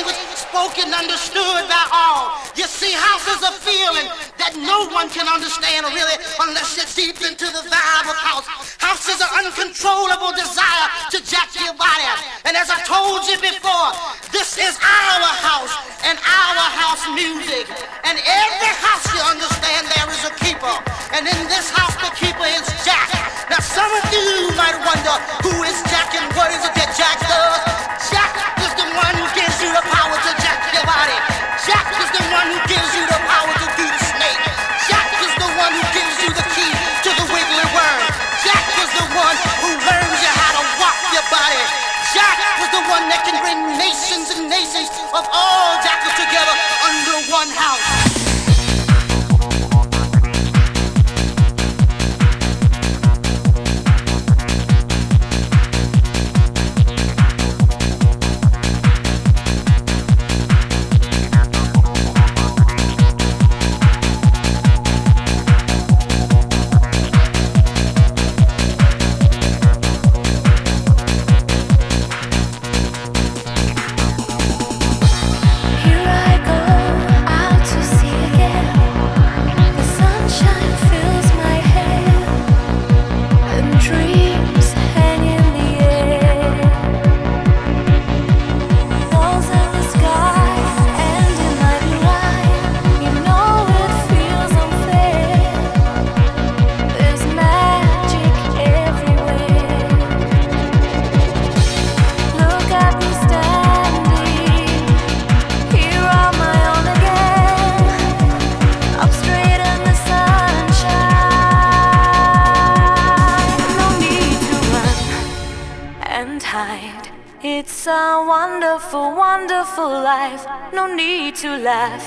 language spoken, understood by all. You see, house is a feeling that no one can understand really unless you're deep into the vibe of house. House is an uncontrollable desire to jack your body. And as I told you before, this is our house and our house music. And every house you understand there is a keeper. And in this house, the keeper is Jack. Now some of you might wonder who is Jack and what is it that Jack does? Nations and nations of all jackals together under one house. To laugh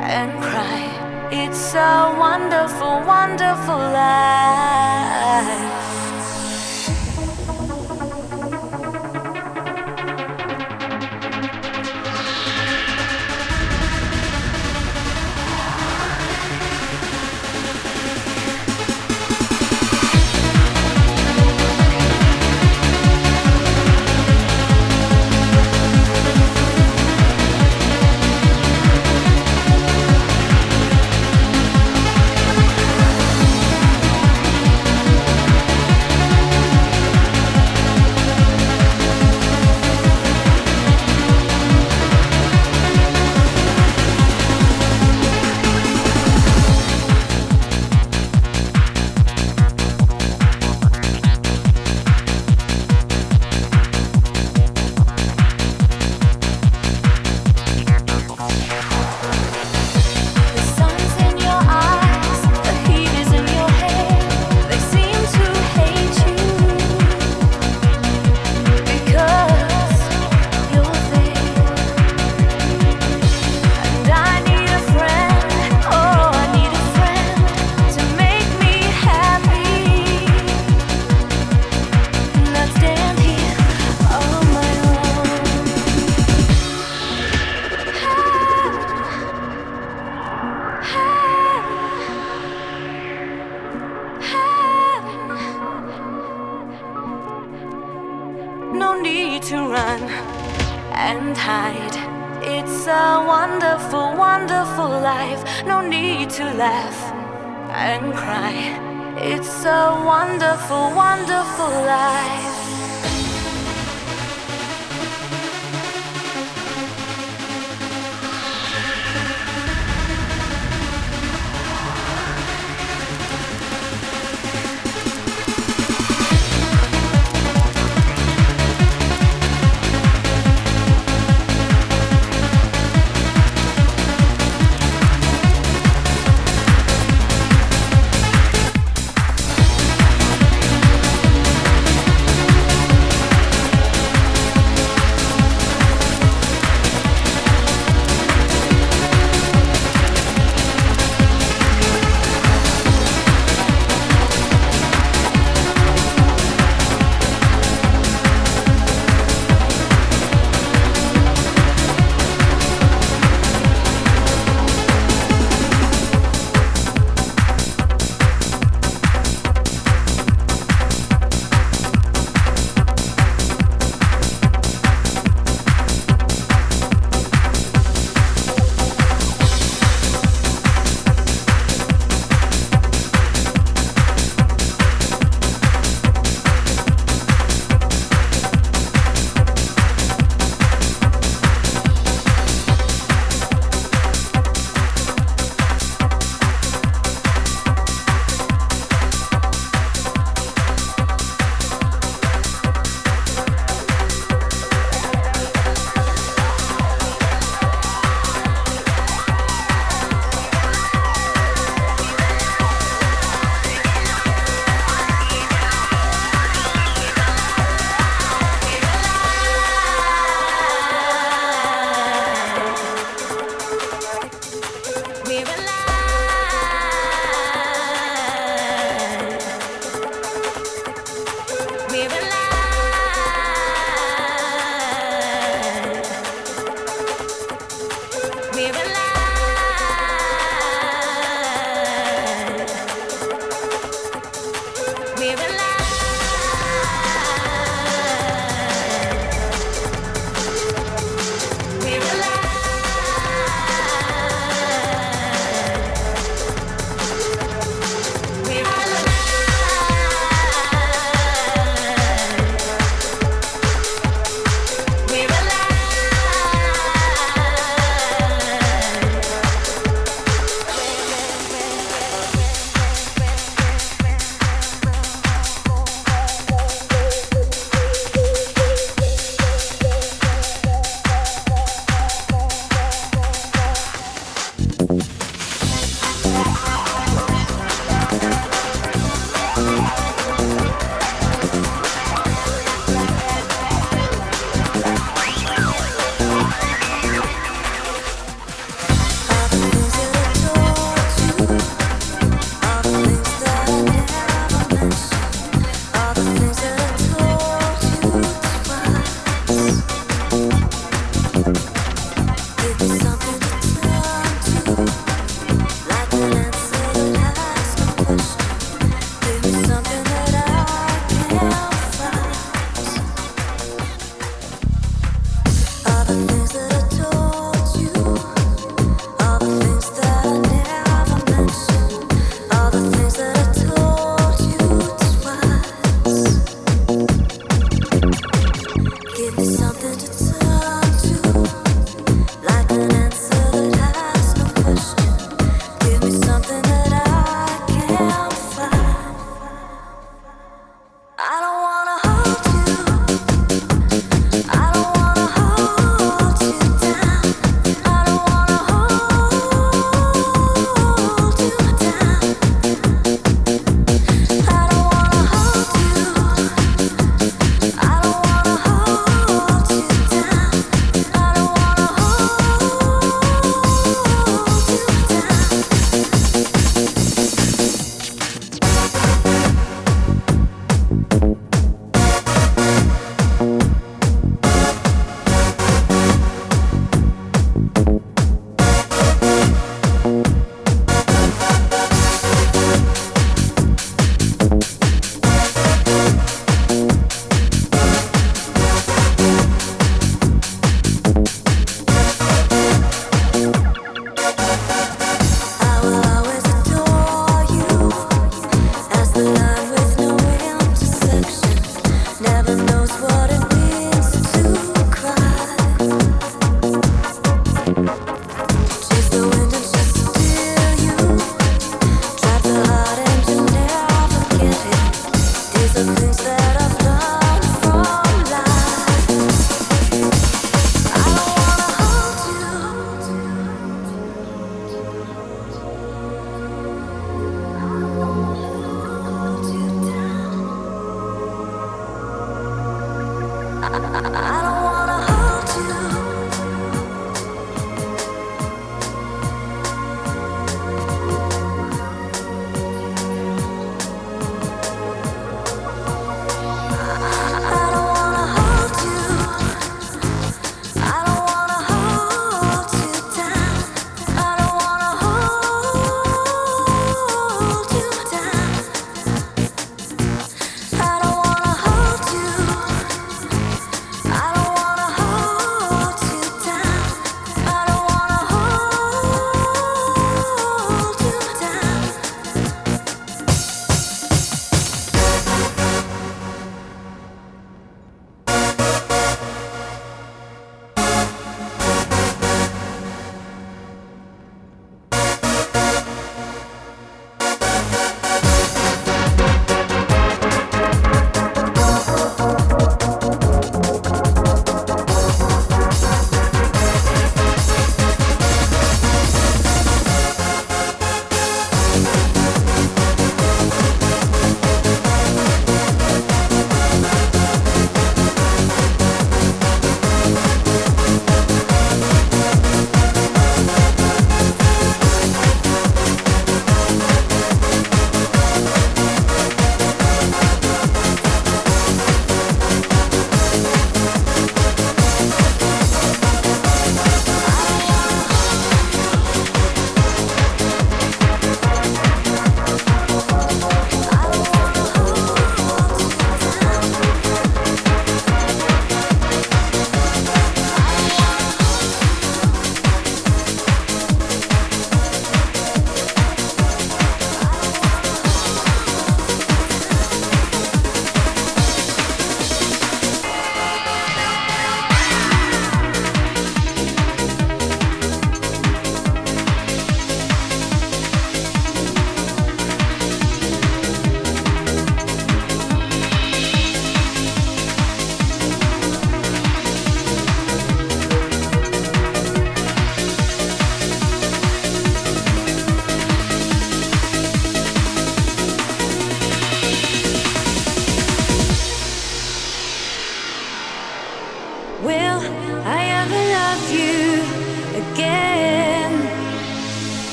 and cry. It's a wonderful, wonderful life.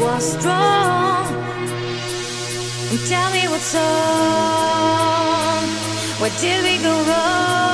Was wrong and tell me what's wrong. Where did we go wrong?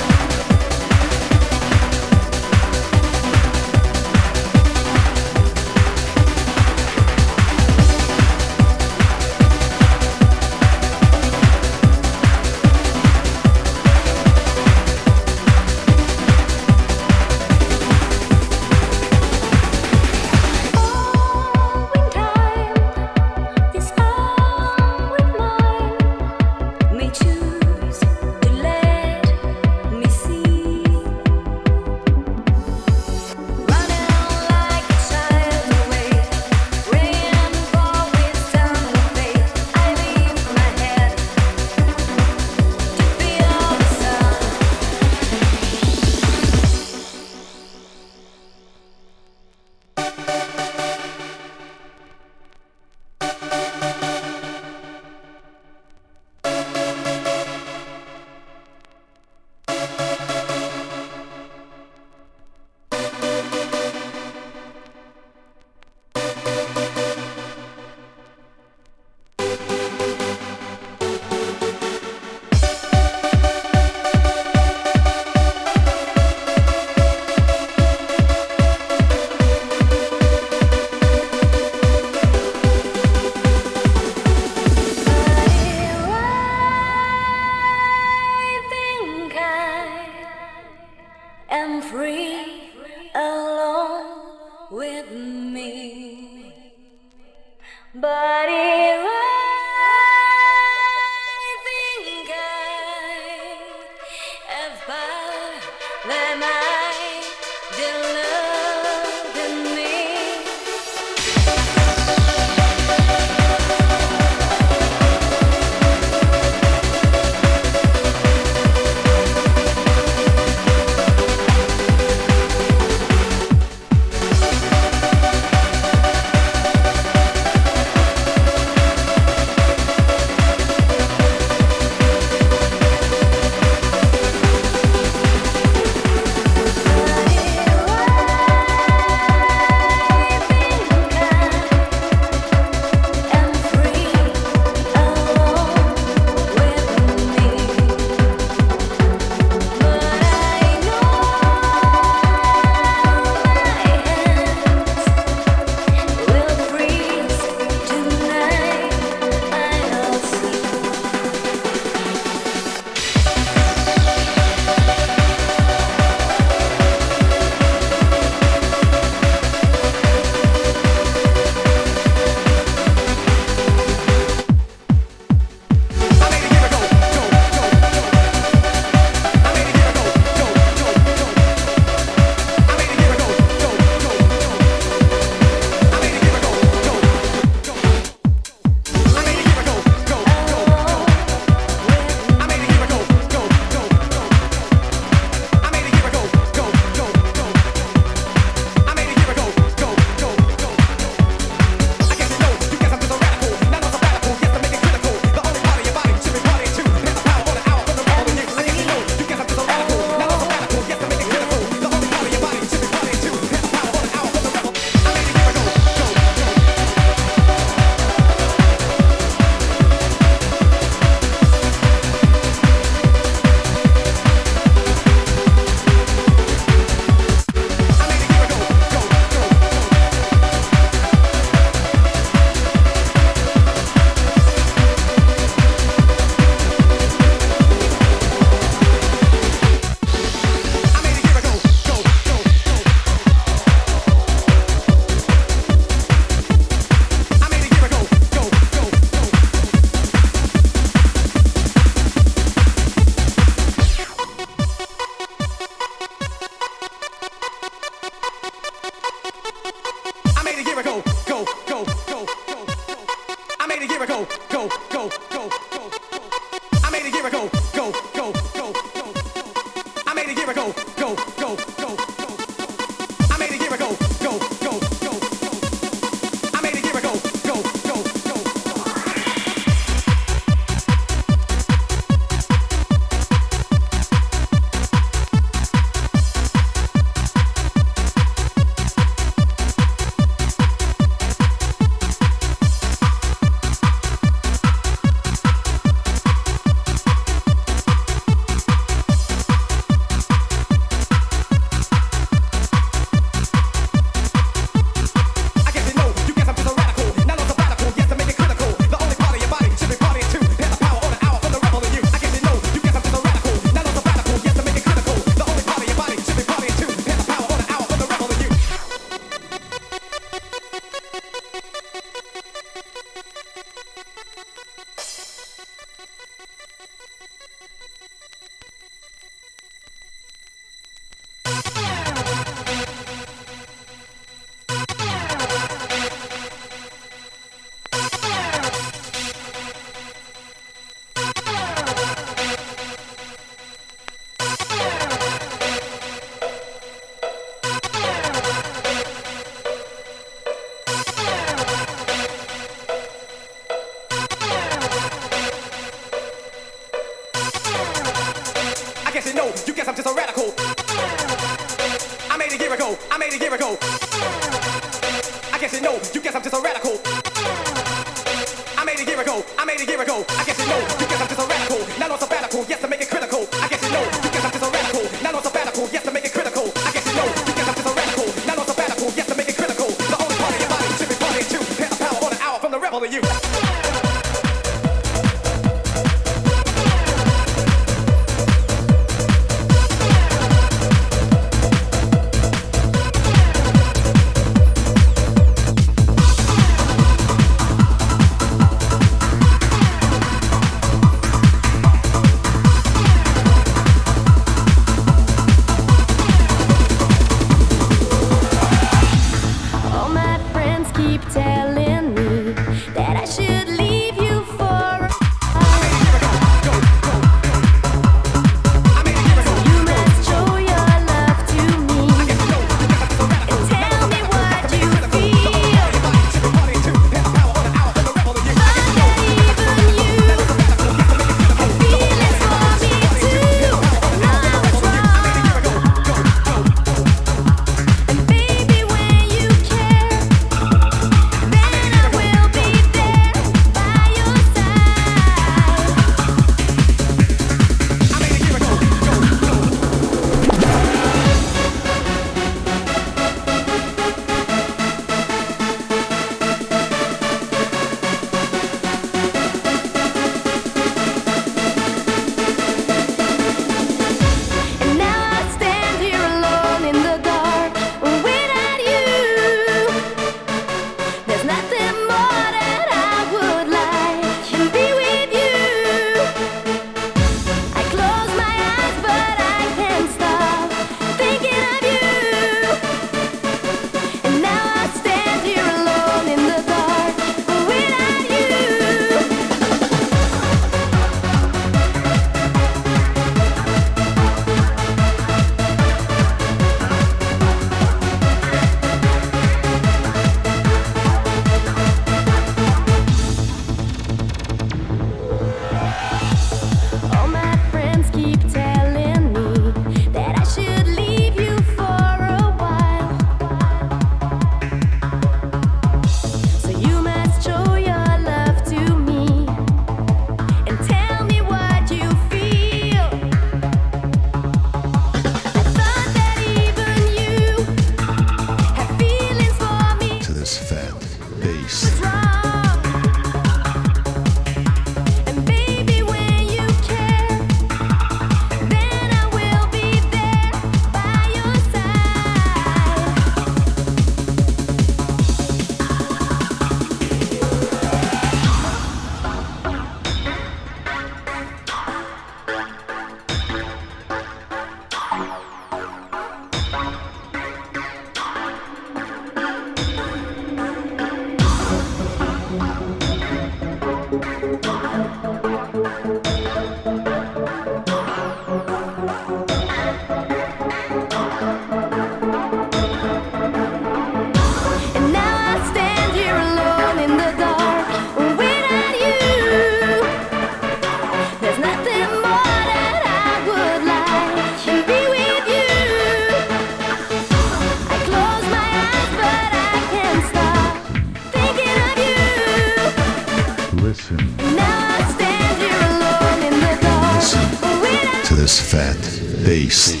Days.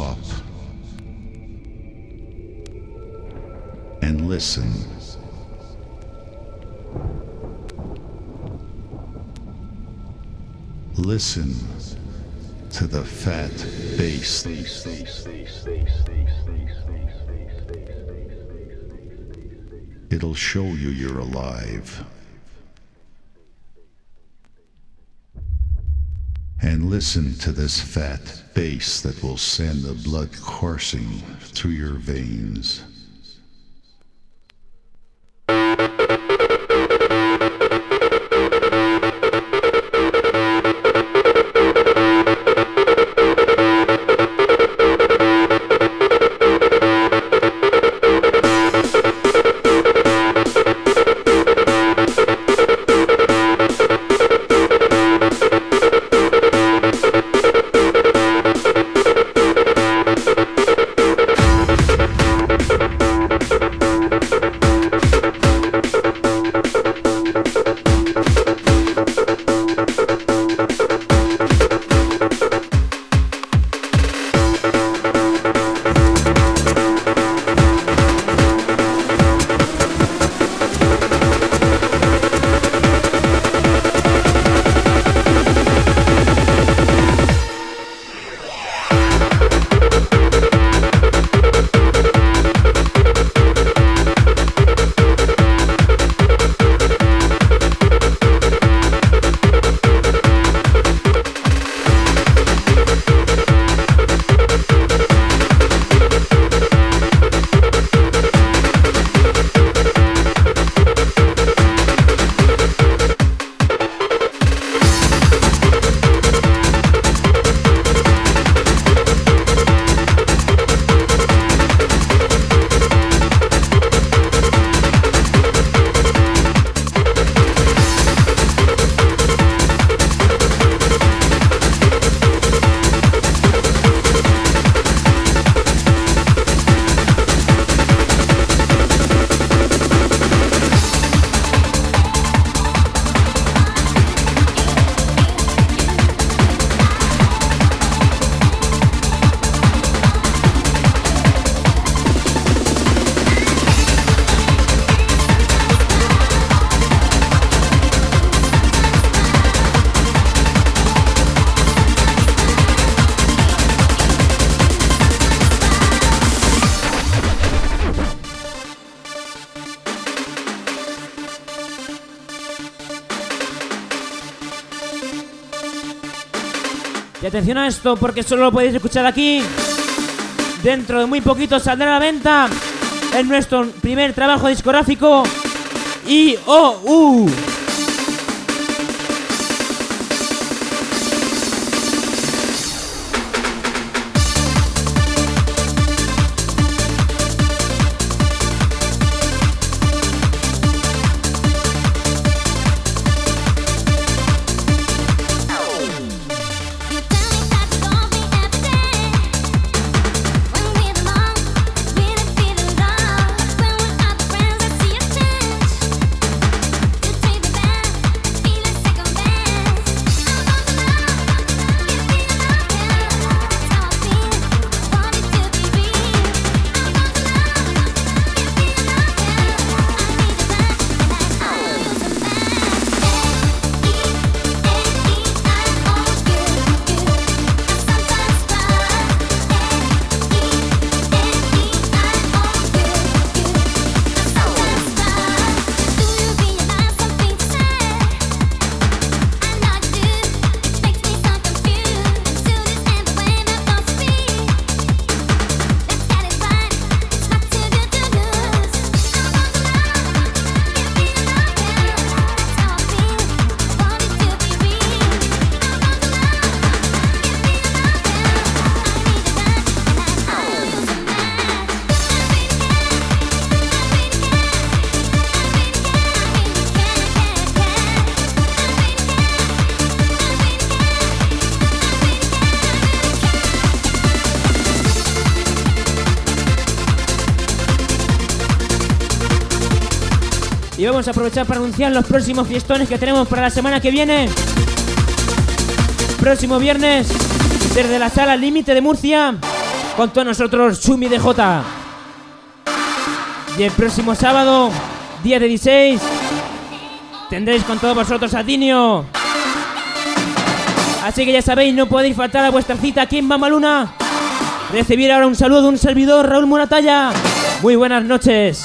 Bass. listen Listen to the fat bass. It'll show you you're alive. And listen to this fat bass that will send the blood coursing through your veins. Esto porque solo lo podéis escuchar aquí. Dentro de muy poquito saldrá a la venta en nuestro primer trabajo discográfico IOU. Aprovechar para anunciar los próximos fiestones que tenemos para la semana que viene. Próximo viernes, desde la sala Límite de Murcia, con todos nosotros Chumi DJ. Y el próximo sábado, día 16, tendréis con todos vosotros a Dinio. Así que ya sabéis, no podéis faltar a vuestra cita aquí en Mamaluna. Recibir ahora un saludo de un servidor, Raúl Muratalla. Muy buenas noches.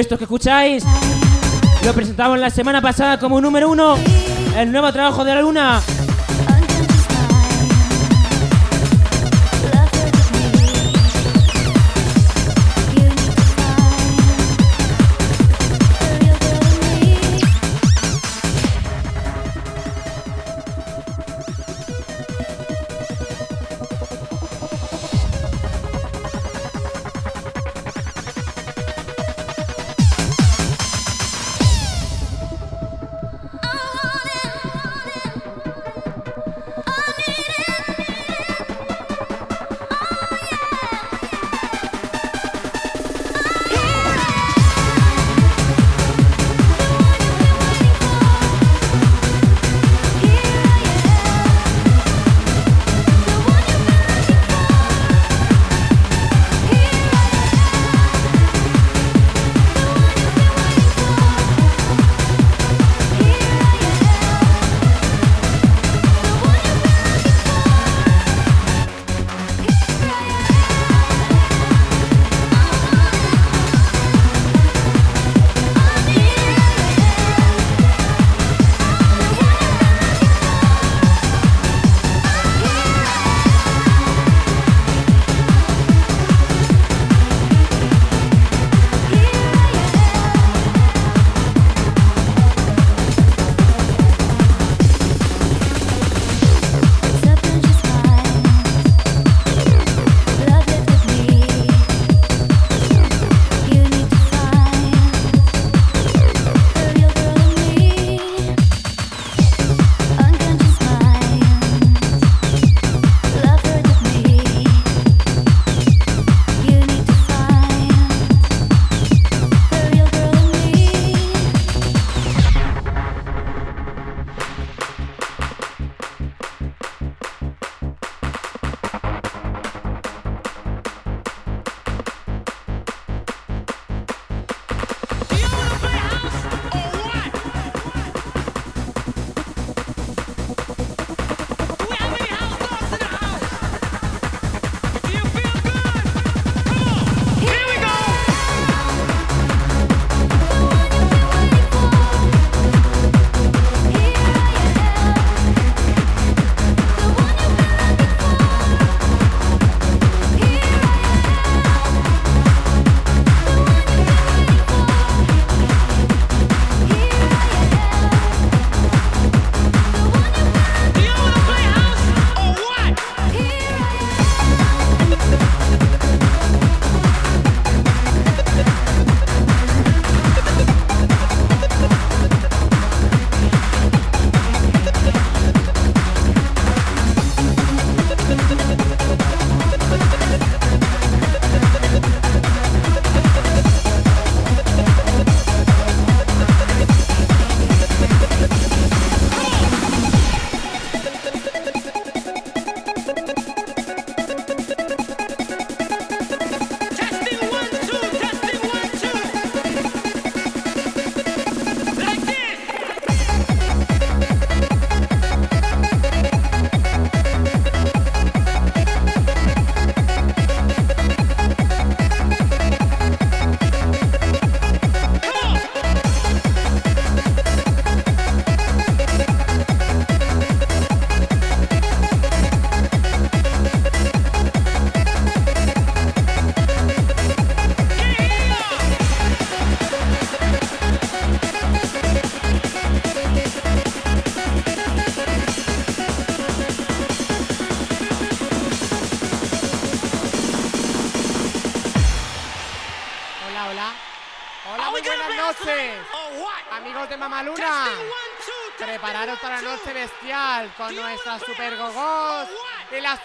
Esto que escucháis lo presentamos la semana pasada como número uno, el nuevo trabajo de la luna.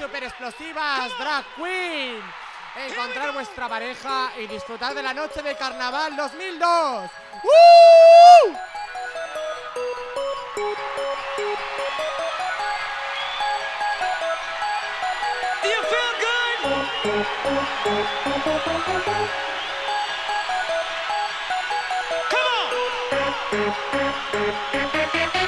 super explosivas, drag queen. Encontrar vuestra pareja y disfrutar de la noche de carnaval 2002. ¡Uh! Do? Come on!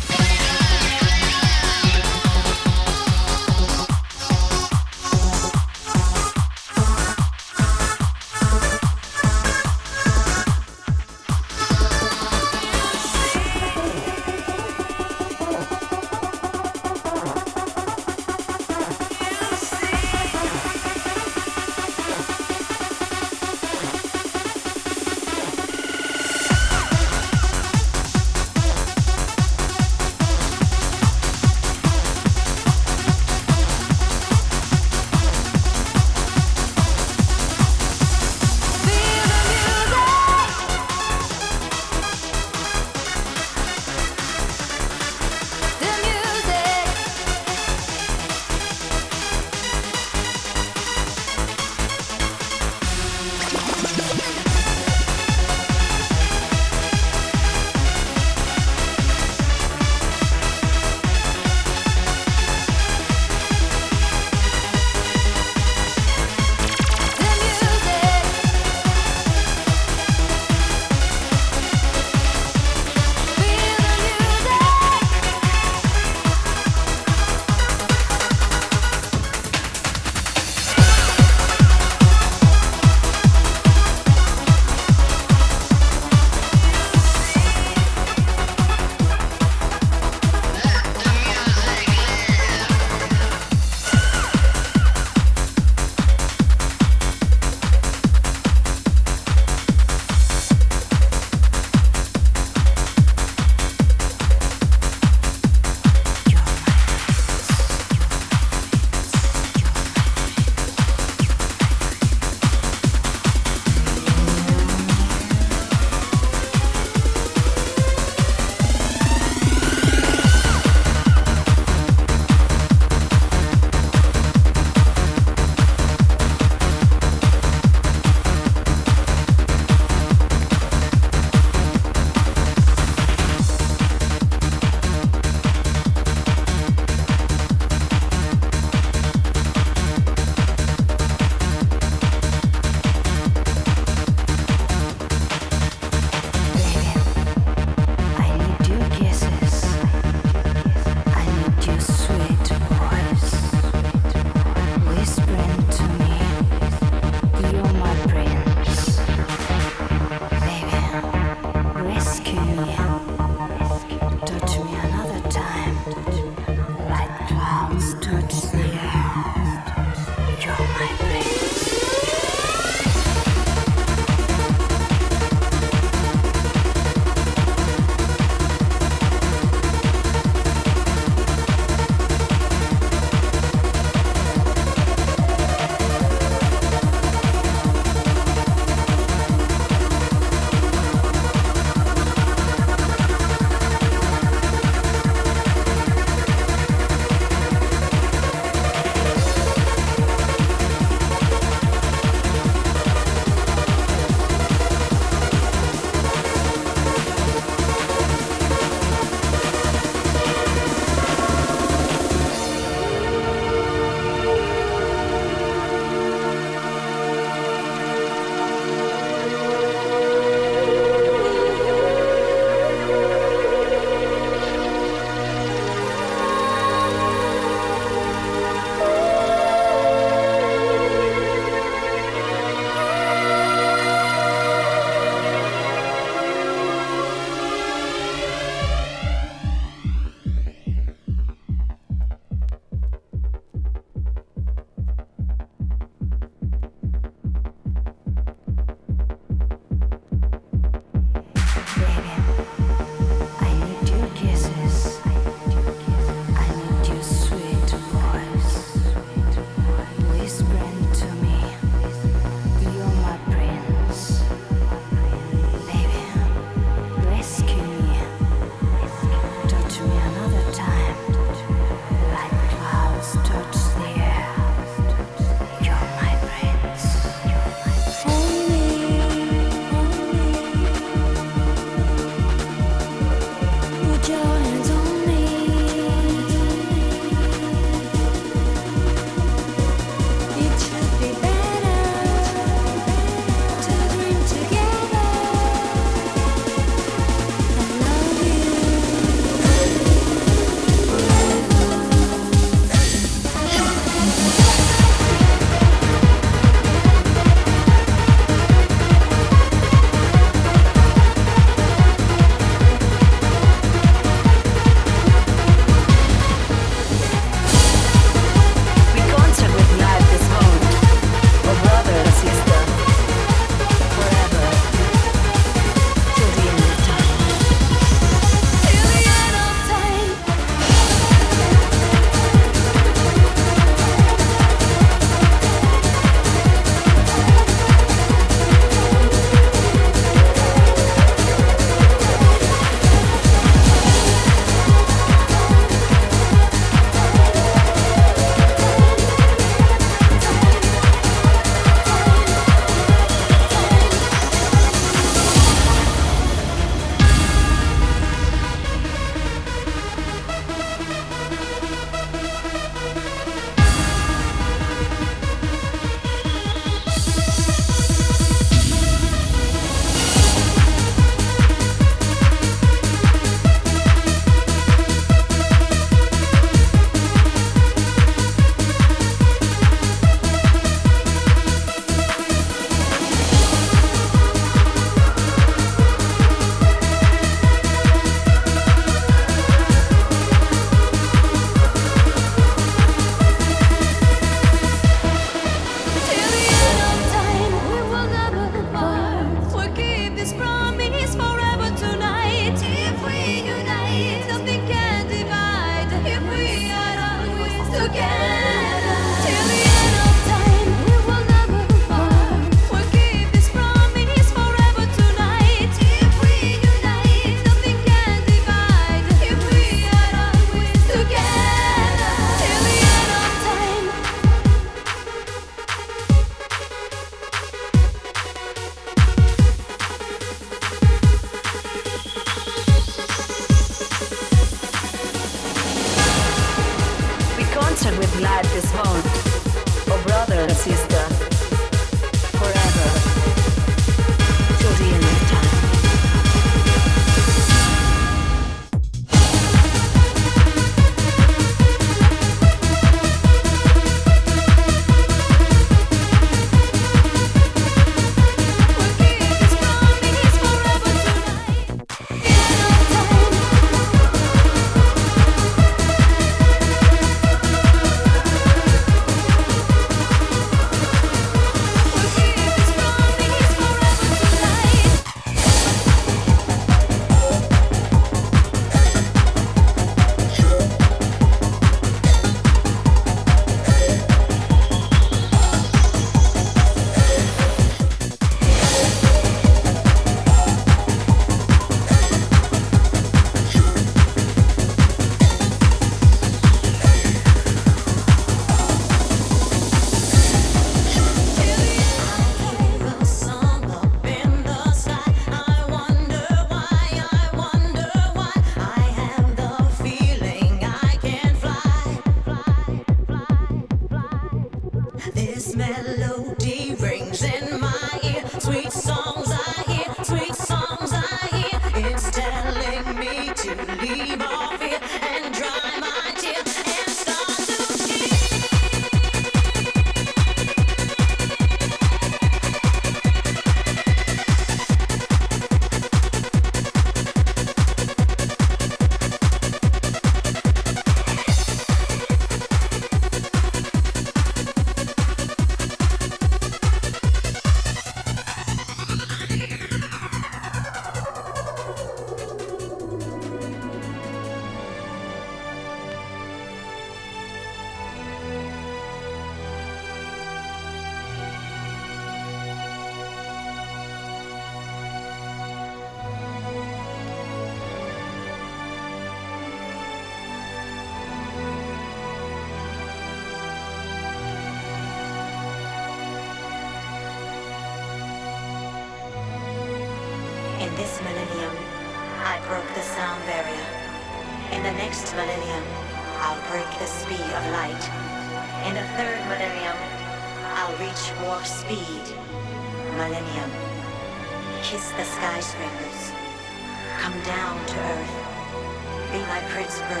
Pittsburgh.